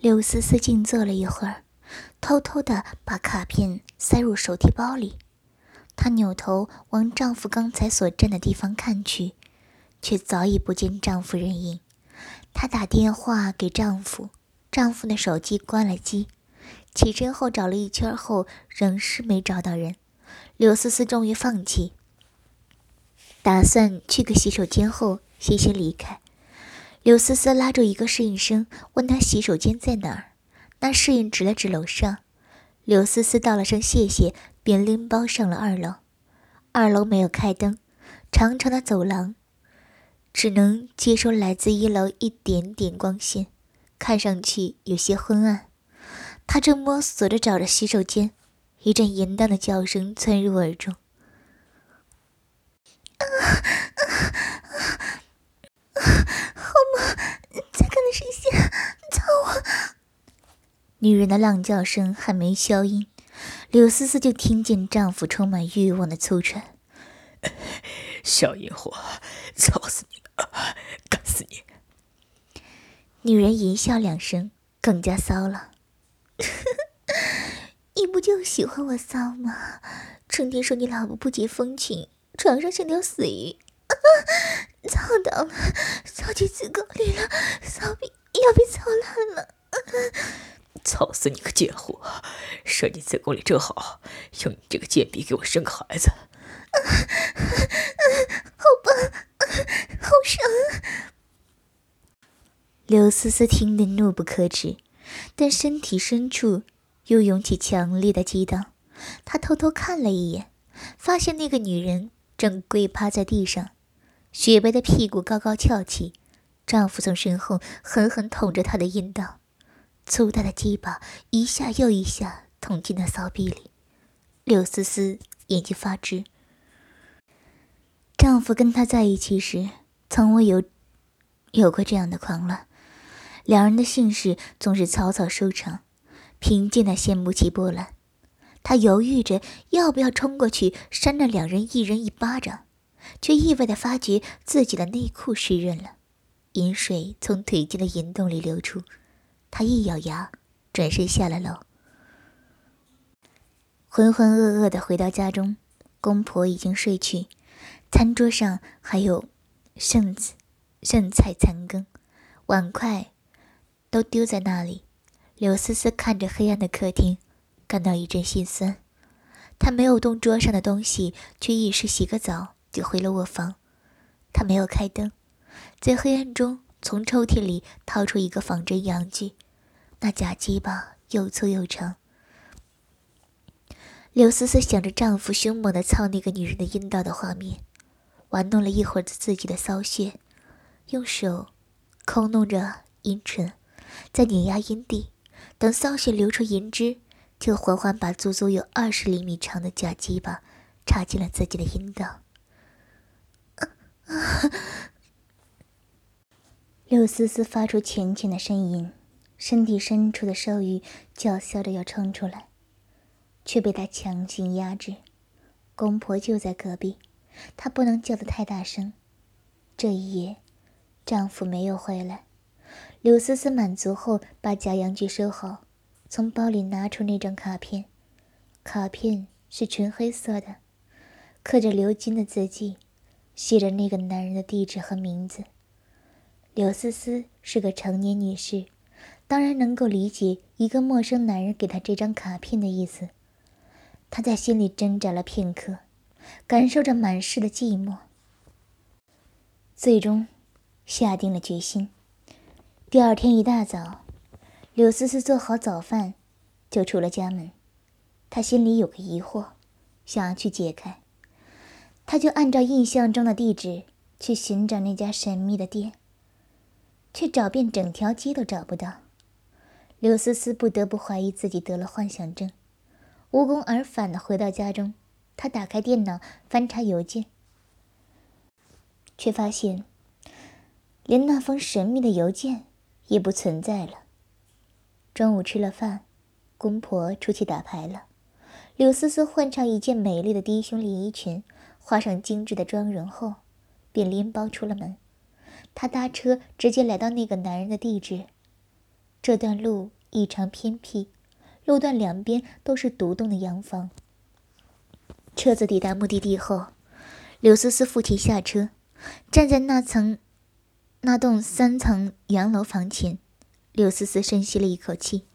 柳思思静坐了一会儿，偷偷的把卡片塞入手提包里。她扭头往丈夫刚才所站的地方看去，却早已不见丈夫人影。她打电话给丈夫，丈夫的手机关了机。起身后找了一圈后，仍是没找到人。柳思思终于放弃，打算去个洗手间后歇歇离开。刘思思拉住一个侍应生，问他洗手间在哪儿。那侍应指了指楼上。刘思思道了声谢谢，便拎包上了二楼。二楼没有开灯，长长的走廊只能接收来自一楼一点点光线，看上去有些昏暗。他正摸索着找着洗手间，一阵淫荡的叫声窜入耳中。啊！好吗？再看的视线，操我！女人的浪叫声还没消音，柳思思就听见丈夫充满欲望的粗喘：“ 小淫货，操死你了，干死你！”女人淫笑两声，更加骚了。你不就喜欢我骚吗？成天说你老婆不解风情，床上像条死鱼，操到了，操进子宫里了，骚逼要被操烂了，操死你个贱货！射你子宫里正好，用你这个贱逼给我生个孩子。好吧，好爽。刘思思听得怒不可止。但身体深处又涌起强烈的激荡，她偷偷看了一眼，发现那个女人正跪趴在地上，雪白的屁股高高翘起，丈夫从身后狠狠捅着她的阴道，粗大的鸡巴一下又一下捅进那骚逼里。柳思思眼睛发直，丈夫跟她在一起时，从未有有过这样的狂乱。两人的姓氏总是草草收场，平静的掀不起波澜。她犹豫着要不要冲过去扇那两人一人一巴掌，却意外的发觉自己的内裤湿润了，饮水从腿间的淫洞里流出。他一咬牙，转身下了楼。浑浑噩噩的回到家中，公婆已经睡去，餐桌上还有剩子剩菜残羹，碗筷。都丢在那里，刘思思看着黑暗的客厅，感到一阵心酸。她没有动桌上的东西，去浴室洗个澡，就回了卧房。她没有开灯，在黑暗中从抽屉里掏出一个仿真阳具，那假鸡巴又粗又长。刘思思想着丈夫凶猛的操那个女人的阴道的画面，玩弄了一会儿自己的骚穴，用手抠弄着阴唇。在碾压阴蒂，等骚血流出银汁，就缓缓把足足有二十厘米长的假鸡巴插进了自己的阴道。柳思思发出浅浅的呻吟，身体深处的兽欲叫嚣着要冲出来，却被他强行压制。公婆就在隔壁，她不能叫得太大声。这一夜，丈夫没有回来。柳思思满足后，把假阳具收好，从包里拿出那张卡片。卡片是纯黑色的，刻着鎏金的字迹，写着那个男人的地址和名字。柳思思是个成年女士，当然能够理解一个陌生男人给她这张卡片的意思。她在心里挣扎了片刻，感受着满室的寂寞，最终下定了决心。第二天一大早，柳思思做好早饭，就出了家门。她心里有个疑惑，想要去解开。她就按照印象中的地址去寻找那家神秘的店，却找遍整条街都找不到。柳思思不得不怀疑自己得了幻想症，无功而返的回到家中。她打开电脑翻查邮件，却发现连那封神秘的邮件。也不存在了。中午吃了饭，公婆出去打牌了。柳思思换上一件美丽的低胸连衣裙，画上精致的妆容后，便拎包出了门。她搭车直接来到那个男人的地址，这段路异常偏僻，路段两边都是独栋的洋房。车子抵达目的地后，刘思思扶其下车，站在那层、那栋三层洋楼房前。刘思思深吸了一口气，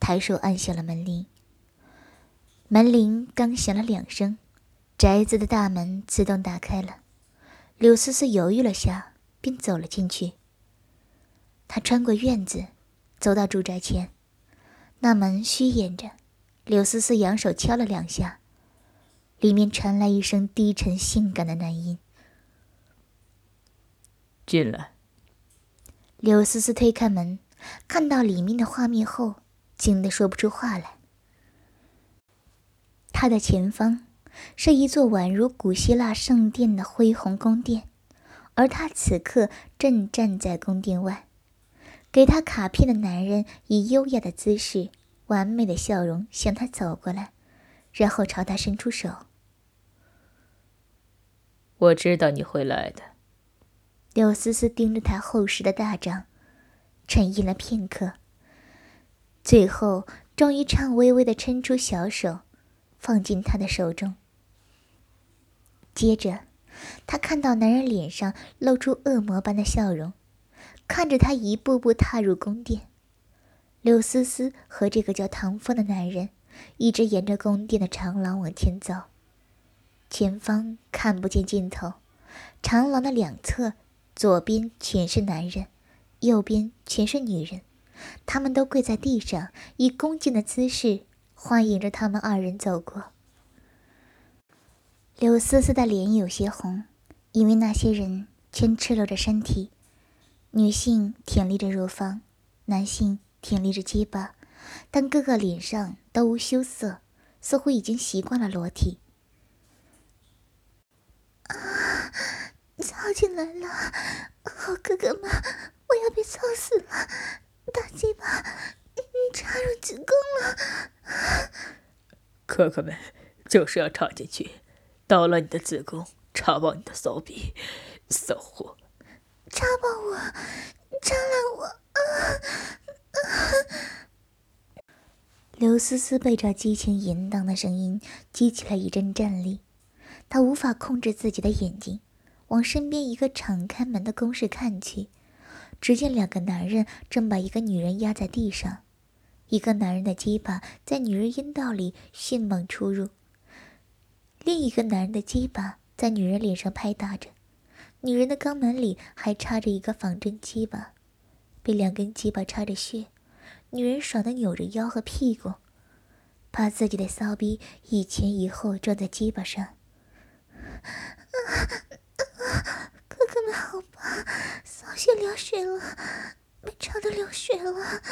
抬手按响了门铃。门铃刚响了两声，宅子的大门自动打开了。刘思思犹豫了下，便走了进去。她穿过院子。走到住宅前，那门虚掩着。柳思思扬手敲了两下，里面传来一声低沉性感的男音：“进来。”柳思思推开门，看到里面的画面后，惊得说不出话来。他的前方是一座宛如古希腊圣殿的恢宏宫殿，而他此刻正站在宫殿外。给他卡片的男人以优雅的姿势、完美的笑容向他走过来，然后朝他伸出手。我知道你会来的。柳思思盯着他厚实的大掌，沉吟了片刻，最后终于颤巍巍的伸出小手，放进他的手中。接着，他看到男人脸上露出恶魔般的笑容。看着他一步步踏入宫殿，柳思思和这个叫唐风的男人一直沿着宫殿的长廊往前走。前方看不见尽头，长廊的两侧，左边全是男人，右边全是女人，他们都跪在地上，以恭敬的姿势欢迎着他们二人走过。柳思思的脸有些红，因为那些人全赤裸着身体。女性挺立着乳房，男性挺立着鸡巴，但个个脸上都无羞涩，似乎已经习惯了裸体。啊，操进来了！好哥哥们，我要被操死了！大鸡巴插入子宫了！哥哥们就是要插进去，捣乱你的子宫，插爆你的骚逼，骚货！插爆我，插烂我！啊啊！刘思思被这激情淫荡的声音激起了一阵战栗，她无法控制自己的眼睛，往身边一个敞开门的公室看去，只见两个男人正把一个女人压在地上，一个男人的鸡巴在女人阴道里迅猛出入，另一个男人的鸡巴在女人脸上拍打着。女人的肛门里还插着一个仿真鸡巴，被两根鸡巴插着血，女人爽的扭着腰和屁股，把自己的骚逼一前一后撞在鸡巴上。哥哥们好吧，骚血流血了，被插的流血了。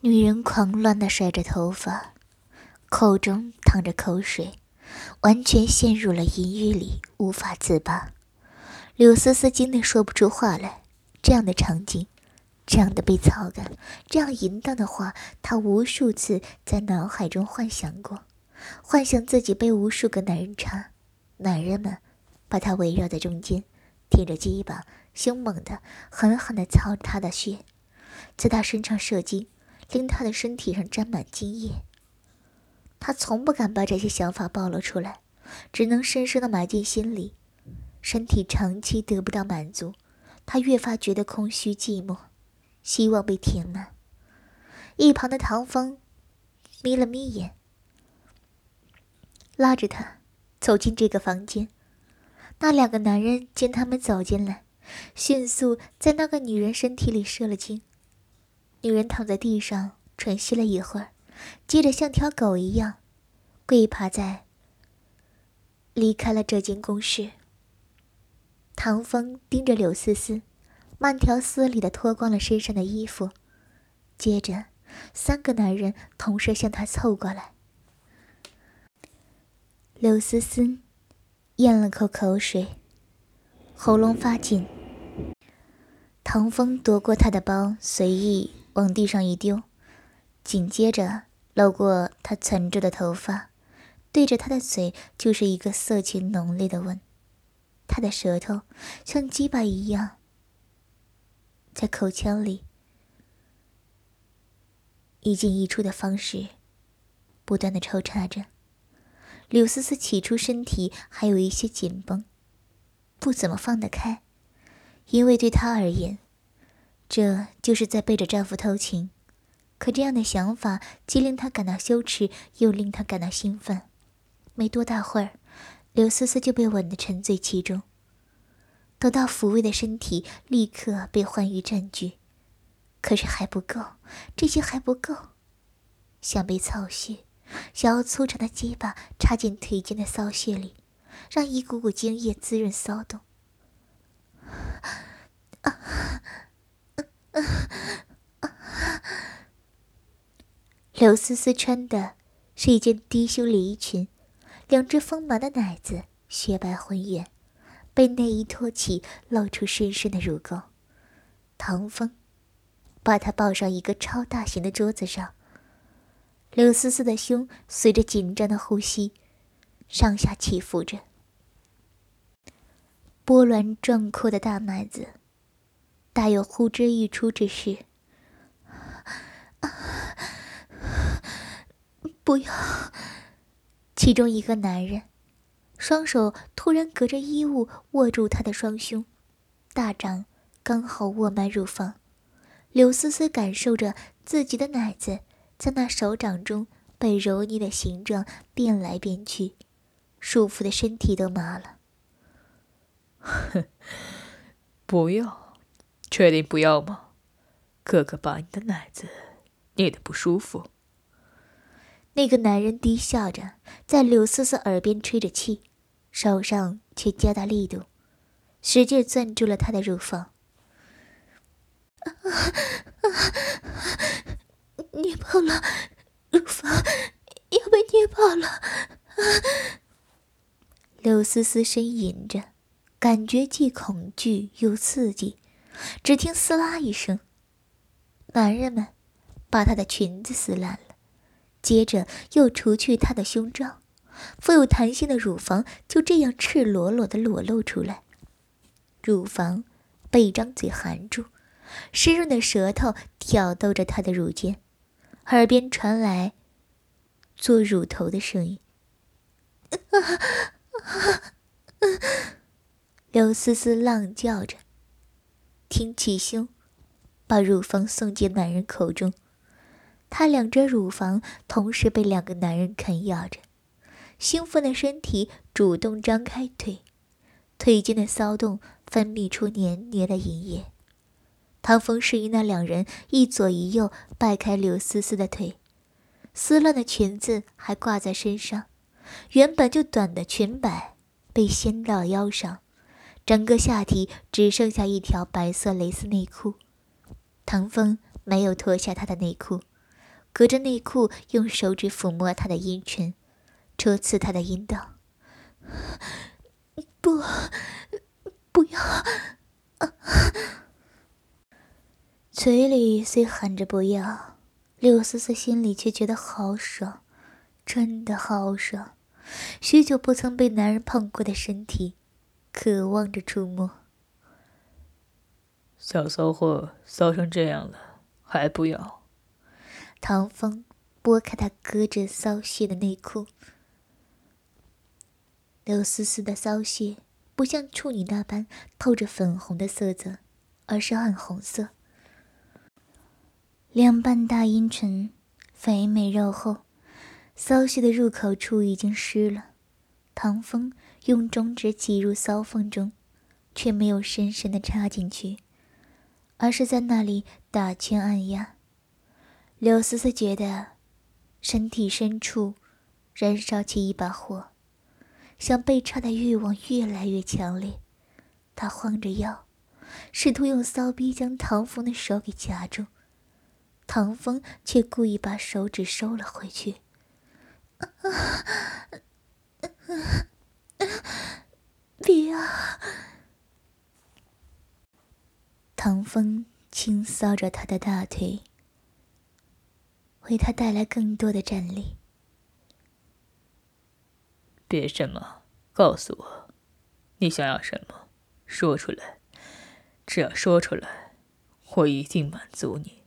女人狂乱的甩着头发，口中淌着口水。完全陷入了淫欲里，无法自拔。柳思思惊得说不出话来。这样的场景，这样的被操感，这样淫荡的话，她无数次在脑海中幻想过，幻想自己被无数个男人插，男人们把她围绕在中间，挺着鸡巴，凶猛的、狠狠的操她的血，在她身上射精，令她的身体上沾满精液。他从不敢把这些想法暴露出来，只能深深的埋进心里。身体长期得不到满足，他越发觉得空虚寂寞，希望被填满。一旁的唐风眯了眯眼，拉着他走进这个房间。那两个男人见他们走进来，迅速在那个女人身体里射了精。女人躺在地上喘息了一会儿。接着像条狗一样跪趴在，离开了这间公室。唐风盯着柳思思，慢条斯理的脱光了身上的衣服，接着三个男人同时向他凑过来。柳思思咽了口口水，喉咙发紧。唐风夺过他的包，随意往地上一丢，紧接着。搂过他存着的头发，对着他的嘴就是一个色情浓烈的吻。他的舌头像鸡巴一样，在口腔里一进一出的方式，不断的抽插着。柳思思起初身体还有一些紧绷，不怎么放得开，因为对她而言，这就是在背着丈夫偷情。可这样的想法既令她感到羞耻，又令她感到兴奋。没多大会儿，刘思思就被吻得沉醉其中。得到抚慰的身体立刻被欢愉占据。可是还不够，这些还不够，想被操穴，想要粗长的鸡巴插进腿间的骚穴里，让一股股精液滋润骚动。刘思思穿的是一件低胸连衣裙，两只丰满的奶子雪白浑圆，被内衣托起，露出深深的乳沟。唐风。把她抱上一个超大型的桌子上。柳思思的胸随着紧张的呼吸，上下起伏着。波澜壮阔的大奶子，大有呼之欲出之势。不要！其中一个男人，双手突然隔着衣物握住她的双胸，大掌刚好握满乳房。柳思思感受着自己的奶子在那手掌中被揉捏的形状变来变去，束缚的身体都麻了。哼，不要，确定不要吗？哥哥把你的奶子捏得不舒服。那个男人低笑着，在柳思思耳边吹着气，手上却加大力度，使劲攥住了她的乳房。啊啊捏爆了，乳房要被捏爆了！啊！柳思思呻吟着，感觉既恐惧又刺激。只听“撕拉”一声，男人们把她的裙子撕烂了，接着又除去她的胸罩，富有弹性的乳房就这样赤裸裸的裸露出来。乳房被一张嘴含住。湿润的舌头挑逗着她的乳尖，耳边传来做乳头的声音。刘思思浪叫着，挺起胸，把乳房送进男人口中。她两只乳房同时被两个男人啃咬着，兴奋的身体主动张开腿，腿间的骚动分泌出黏黏的银液。唐风示意那两人一左一右掰开柳思思的腿，撕乱的裙子还挂在身上，原本就短的裙摆被掀到腰上，整个下体只剩下一条白色蕾丝内裤。唐风没有脱下她的内裤，隔着内裤用手指抚摸她的阴唇，戳刺她的阴道。不，不要！嘴里虽喊着不要，柳思思心里却觉得好爽，真的好爽。许久不曾被男人碰过的身体，渴望着触摸。小骚货骚成这样了，还不要？唐风拨开他隔着骚穴的内裤，柳丝丝的骚穴不像处女那般透着粉红的色泽，而是暗红色。两瓣大阴唇，肥美肉厚，骚穴的入口处已经湿了。唐风用中指挤入骚缝中，却没有深深的插进去，而是在那里打圈按压。柳思思觉得身体深处燃烧起一把火，想被插的欲望越来越强烈。她晃着腰，试图用骚逼将唐风的手给夹住。唐风却故意把手指收了回去。别啊！唐风轻搔着他的大腿，为他带来更多的战力。别什么，告诉我，你想要什么？说出来，只要说出来，我一定满足你。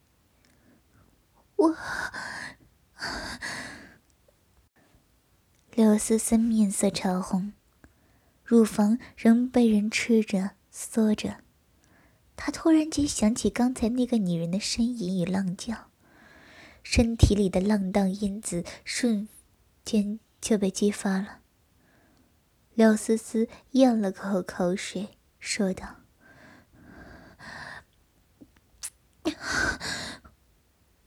我。刘思思面色潮红，乳房仍被人吃着、缩着。她突然间想起刚才那个女人的呻吟与浪叫，身体里的浪荡因子瞬间就被激发了。刘思思咽了口口水，说道：“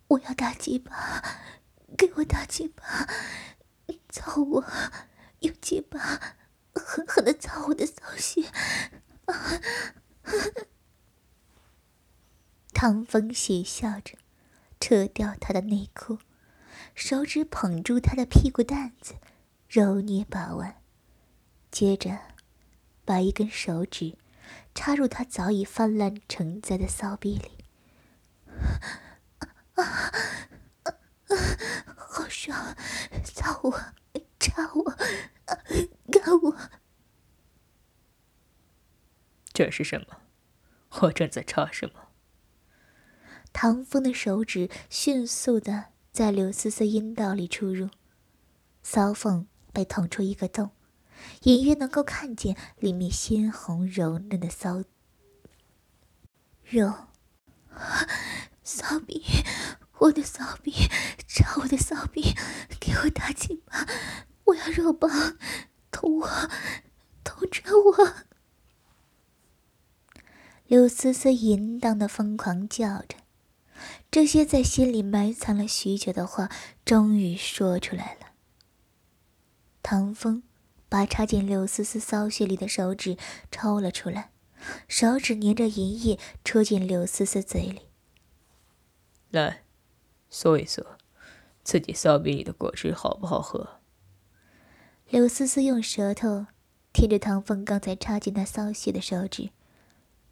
我要大鸡巴，给我大鸡巴！”操我！用鸡巴狠狠的操我的骚穴！唐风邪笑着，扯掉他的内裤，手指捧住他的屁股蛋子，揉捏把玩，接着把一根手指插入他早已泛滥成灾的骚逼里。啊啊！好爽！操我！插我，干我！这是什么？我正在插什么？唐风的手指迅速的在刘思思阴道里出入，骚缝被捅出一个洞，隐约能够看见里面鲜红柔嫩的骚肉。骚逼，我的骚逼，插我的骚逼，给我打紧吧！我要肉棒，捅我，捅着我！刘思思淫荡的疯狂叫着，这些在心里埋藏了许久的话，终于说出来了。唐风把插进柳思思骚穴里的手指抽了出来，手指粘着银液戳进柳思思嘴里。来，嗦一嗦，自己骚逼里的果汁好不好喝？柳思思用舌头舔着唐风刚才插进她骚穴的手指，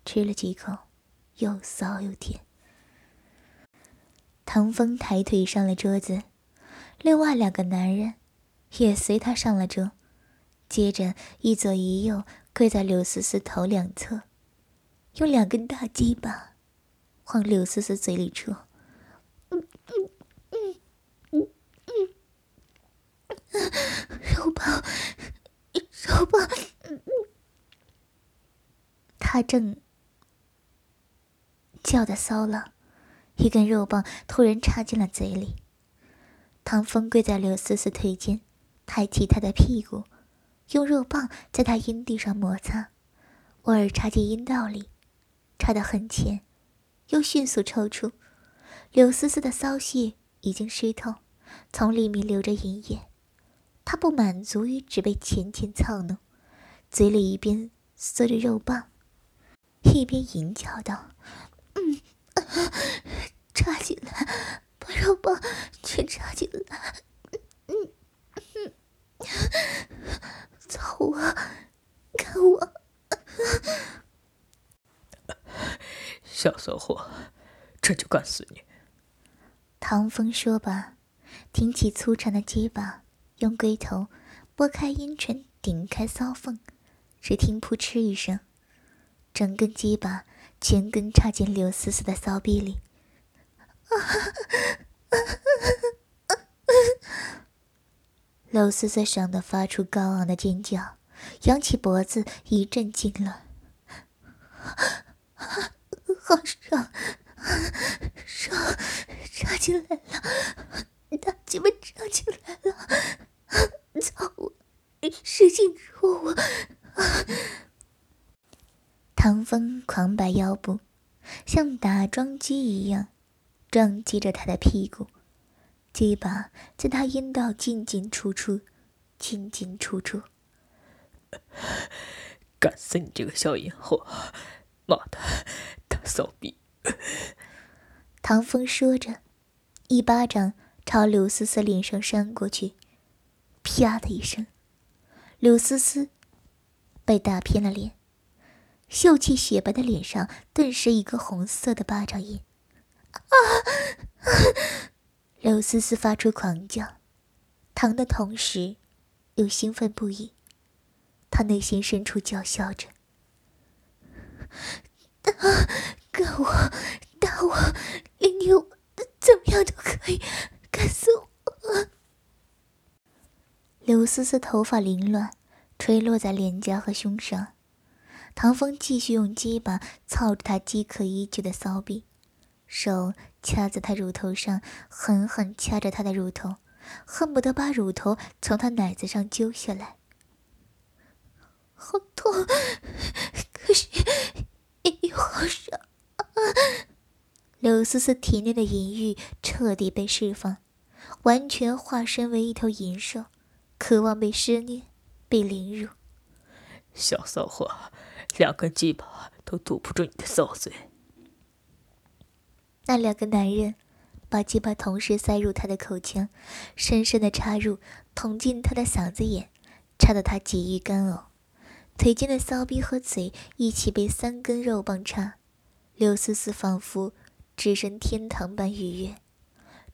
吃了几口，又骚又甜。唐风抬腿上了桌子，另外两个男人也随他上了桌，接着一左一右跪在柳思思头两侧，用两根大鸡巴往柳思思嘴里戳。嗯嗯嗯嗯嗯肉棒，肉棒！他正叫的骚了，一根肉棒突然插进了嘴里。唐风跪在刘思思腿间，抬起她的屁股，用肉棒在她阴蒂上摩擦，偶尔插进阴道里，插得很浅，又迅速抽出。刘思思的骚穴已经湿透，从里面流着银液。他不满足于只被浅浅操弄，嘴里一边嗦着肉棒，一边淫叫道：“嗯，插进来，把肉棒全插进来，嗯嗯，操我，看我！”小骚货，这就干死你！唐风说罢，挺起粗长的鸡巴。用龟头拨开阴唇，顶开骚缝，只听“扑哧”一声，整根鸡巴全根插进柳丝丝的骚逼里。刘思思爽得发出高昂的尖叫，扬起脖子一阵痉挛。好爽，爽，插进来了，大鸡巴插进来了。操我！使劲戳我！唐风狂摆腰部，像打桩机一样撞击着他的屁股，鸡巴在他阴道进进出出，进进出出。干死你这个小淫货！妈的，大骚逼！唐风说着，一巴掌朝柳思思脸上扇过去。啪的一声，柳思思被打偏了脸，秀气雪白的脸上顿时一个红色的巴掌印。啊！刘思思发出狂叫，疼的同时又兴奋不已。他内心深处叫嚣着：“啊，哥我，打我，连你怎么样都可以，干死我！”刘思思头发凌乱，垂落在脸颊和胸上。唐风继续用鸡巴操着他饥渴已久的骚逼。手掐在她乳头上，狠狠掐着她的乳头，恨不得把乳头从她奶子上揪下来。好痛，可是又好爽。柳思思体内的淫欲彻底被释放，完全化身为一头淫兽，渴望被施虐，被凌辱。小骚货。两根鸡巴都堵不住你的骚嘴。那两个男人把鸡巴同时塞入他的口腔，深深的插入，捅进他的嗓子眼，插得他几欲干呕。腿间的骚逼和嘴一起被三根肉棒插，刘思思仿佛置身天堂般愉悦。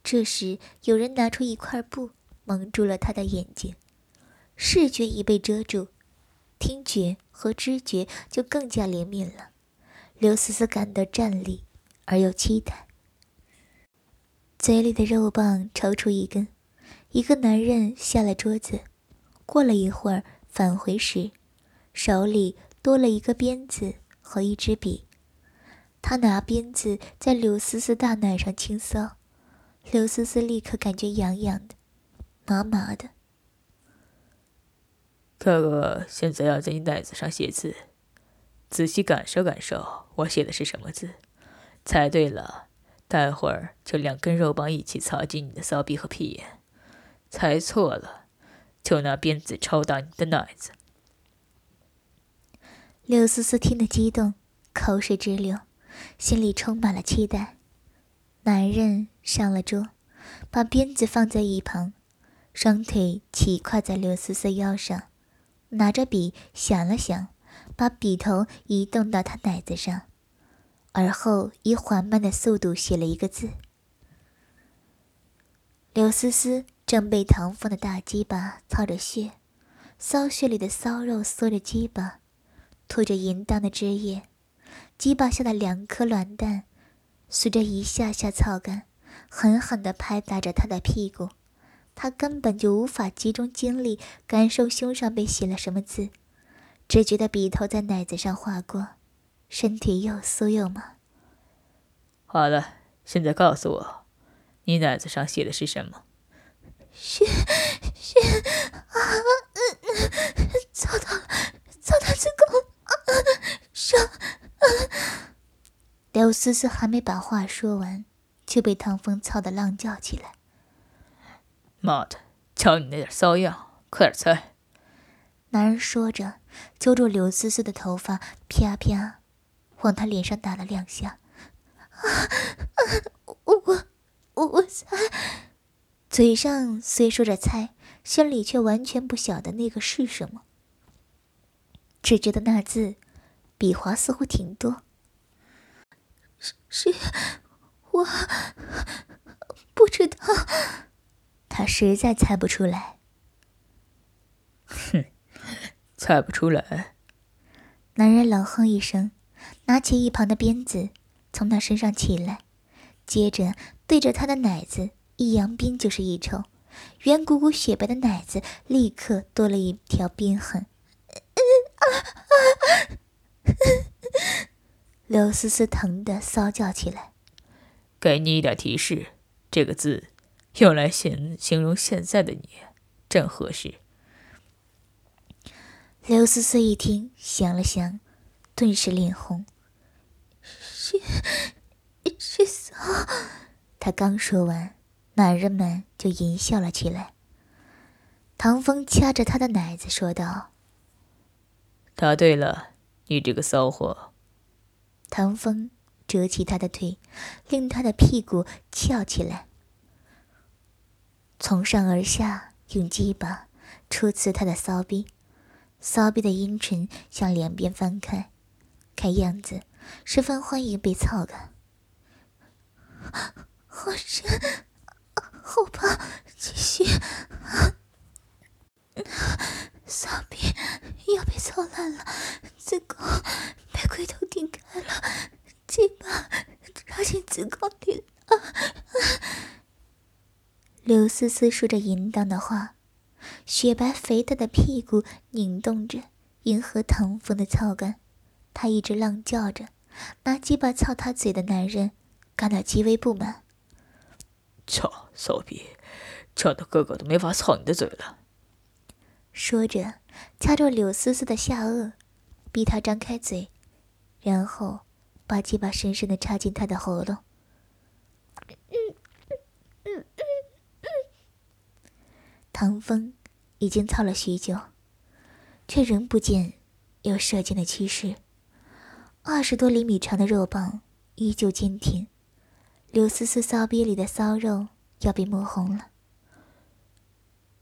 这时，有人拿出一块布蒙住了他的眼睛，视觉已被遮住。听觉和知觉就更加灵敏了，刘思思感到战栗而又期待。嘴里的肉棒抽出一根，一个男人下了桌子，过了一会儿返回时，手里多了一个鞭子和一支笔，他拿鞭子在刘思思大奶上轻搔，刘思思立刻感觉痒痒的，麻麻的。哥哥现在要在你奶子上写字，仔细感受感受我写的是什么字。猜对了，待会儿就两根肉棒一起插进你的骚逼和屁眼。猜错了，就拿鞭子抽打你的奶子。刘思思听得激动，口水直流，心里充满了期待。男人上了桌，把鞭子放在一旁，双腿齐跨在刘思思腰上。拿着笔想了想，把笔头移动到他奶子上，而后以缓慢的速度写了一个字。刘思思正被唐风的大鸡巴操着穴，骚穴里的骚肉缩着鸡巴，吐着淫荡的汁液，鸡巴下的两颗卵蛋，随着一下下操干，狠狠地拍打着他的屁股。他根本就无法集中精力感受胸上被写了什么字，只觉得笔头在奶子上划过，身体又酥又麻。好了，现在告诉我，你奶子上写的是什么？血血啊！操到了，操到子宫啊！伤啊！刘思思还没把话说完，就被唐风操得浪叫起来。妈的，瞧你那点骚样，快点猜！男人说着，揪住刘思思的头发，啪啪，往他脸上打了两下。啊啊！我我我我猜，嘴上虽说着猜，心里却完全不晓得那个是什么，只觉得那字笔划似乎挺多。是是，我不知道。他实在猜不出来。哼，猜不出来。男人冷哼一声，拿起一旁的鞭子，从他身上起来，接着对着他的奶子一扬鞭就是一抽，圆鼓鼓雪白的奶子立刻多了一条鞭痕。刘思思疼得骚叫起来。给你一点提示，这个字。用来形形容现在的你，正合适。刘思思一听，想了想，顿时脸红。是，是骚。他刚说完，男人们就淫笑了起来。唐风掐着他的奶子说道：“答对了，你这个骚货。”唐风折起他的腿，令他的屁股翘起来。从上而下用鸡巴戳刺他的骚逼，骚逼的阴唇向两边翻开，看样子十分欢迎被操的。好深，好怕，继续。骚逼要被操烂了，子宫被龟头顶开了，鸡巴插进子宫里了。刘思思说着淫荡的话，雪白肥大的屁股拧动着，迎合唐风的操感。他一直浪叫着，拿鸡巴操他嘴的男人感到极为不满。操，骚逼，叫的哥哥都没法操你的嘴了。说着，掐住柳丝丝的下颚，逼她张开嘴，然后把鸡巴深深的插进她的喉咙。唐风已经操了许久，却仍不见有射精的趋势。二十多厘米长的肉棒依旧坚挺，刘思思骚逼里的骚肉要被摸红了。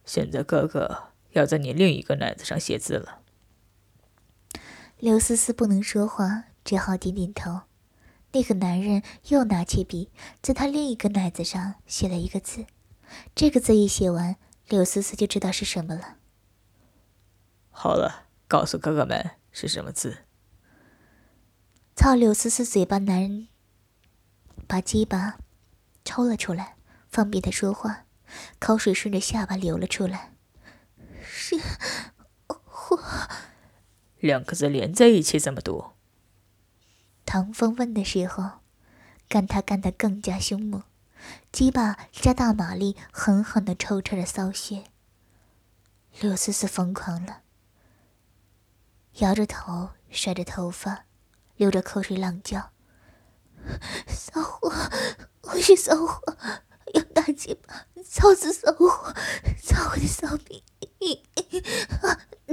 现在哥哥要在你另一个奶子上写字了。刘思思不能说话，只好点点头。那个男人又拿起笔，在他另一个奶子上写了一个字。这个字一写完。柳思思就知道是什么了。好了，告诉哥哥们是什么字。操柳思思嘴巴，男人把鸡巴抽了出来，方便他说话，口水顺着下巴流了出来。是火。两个字连在一起怎么读？唐风问的时候，干他干得更加凶猛。鸡巴加大马力，狠狠地抽插着骚穴。柳思思疯狂了，摇着头，甩着头发，流着口水，浪叫：“骚货，我是骚货，用大鸡巴，操死骚货，操我的骚逼！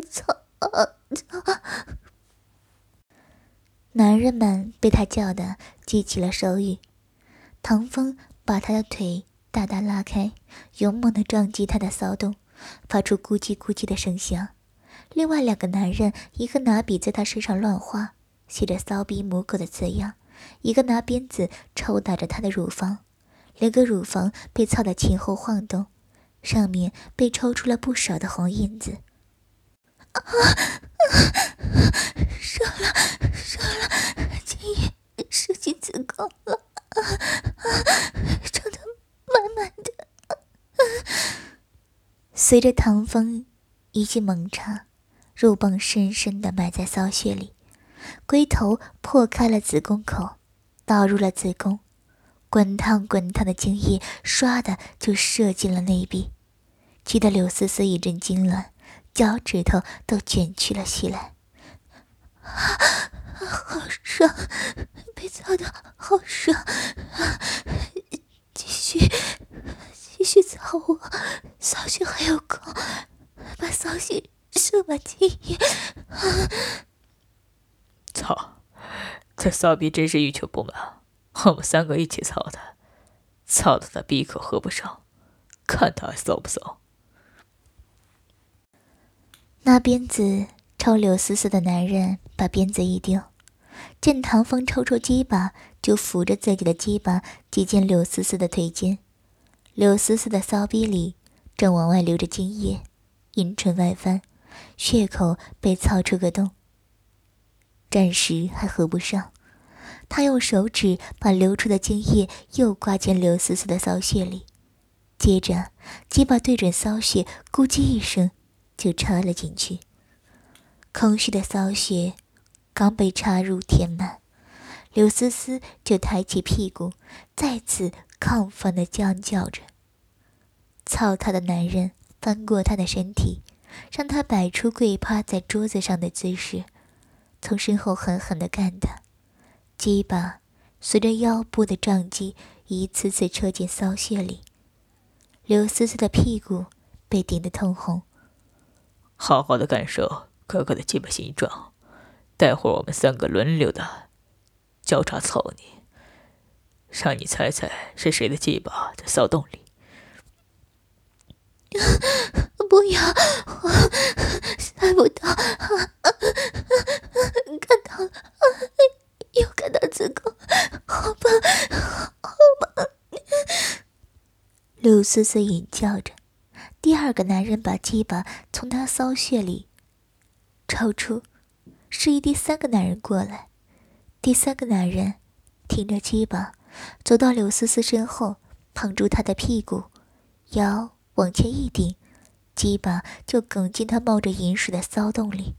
操操！”男人们被他叫的记起了手语。唐风。把他的腿大大拉开，勇猛地撞击他的骚洞，发出咕叽咕叽的声响。另外两个男人，一个拿笔在他身上乱画，写着“骚逼母狗”的字样；一个拿鞭子抽打着她的乳房，两个乳房被操得前后晃动，上面被抽出了不少的红印子。啊啊！射了，射了，今夜射进子宫了。啊啊！长得满满的。啊随着唐风一记猛插，肉棒深深的埋在骚穴里，龟头破开了子宫口，倒入了子宫，滚烫滚烫的精液唰的就射进了内壁，气得柳丝丝一阵痉挛，脚趾头都卷曲了起来。好爽，被操的好爽，继续，继续操我，骚穴还有空，把骚穴射满精液。操，这骚逼真是欲求不满，我们三个一起操他，操的他闭口合不上，看他还骚不骚。那鞭子。抽柳思思的男人把鞭子一丢，见唐风抽出鸡巴，就扶着自己的鸡巴挤进柳思思的腿间。柳思思的骚逼里正往外流着精液，阴唇外翻，血口被操出个洞，暂时还合不上。他用手指把流出的精液又刮进刘思思的骚穴里，接着鸡巴对准骚穴，咕叽一声就插了进去。空虚的骚穴刚被插入填满，刘思思就抬起屁股，再次亢奋的叫叫着。操他的男人翻过她的身体，让她摆出跪趴在桌子上的姿势，从身后狠狠的干他。鸡巴随着腰部的撞击，一次次戳进骚穴里。刘思思的屁股被顶得通红，好好的感受。哥哥的鸡巴形状，待会儿我们三个轮流的交叉操你，让你猜猜是谁的鸡巴在骚洞里。不要，我猜不到，看到了，又看到子宫，好棒，好棒！柳思思隐叫着，第二个男人把鸡巴从他骚穴里。抽出，示意第三个男人过来。第三个男人挺着鸡巴，走到柳思思身后，捧住她的屁股，腰往前一顶，鸡巴就梗进他冒着银水的骚洞里，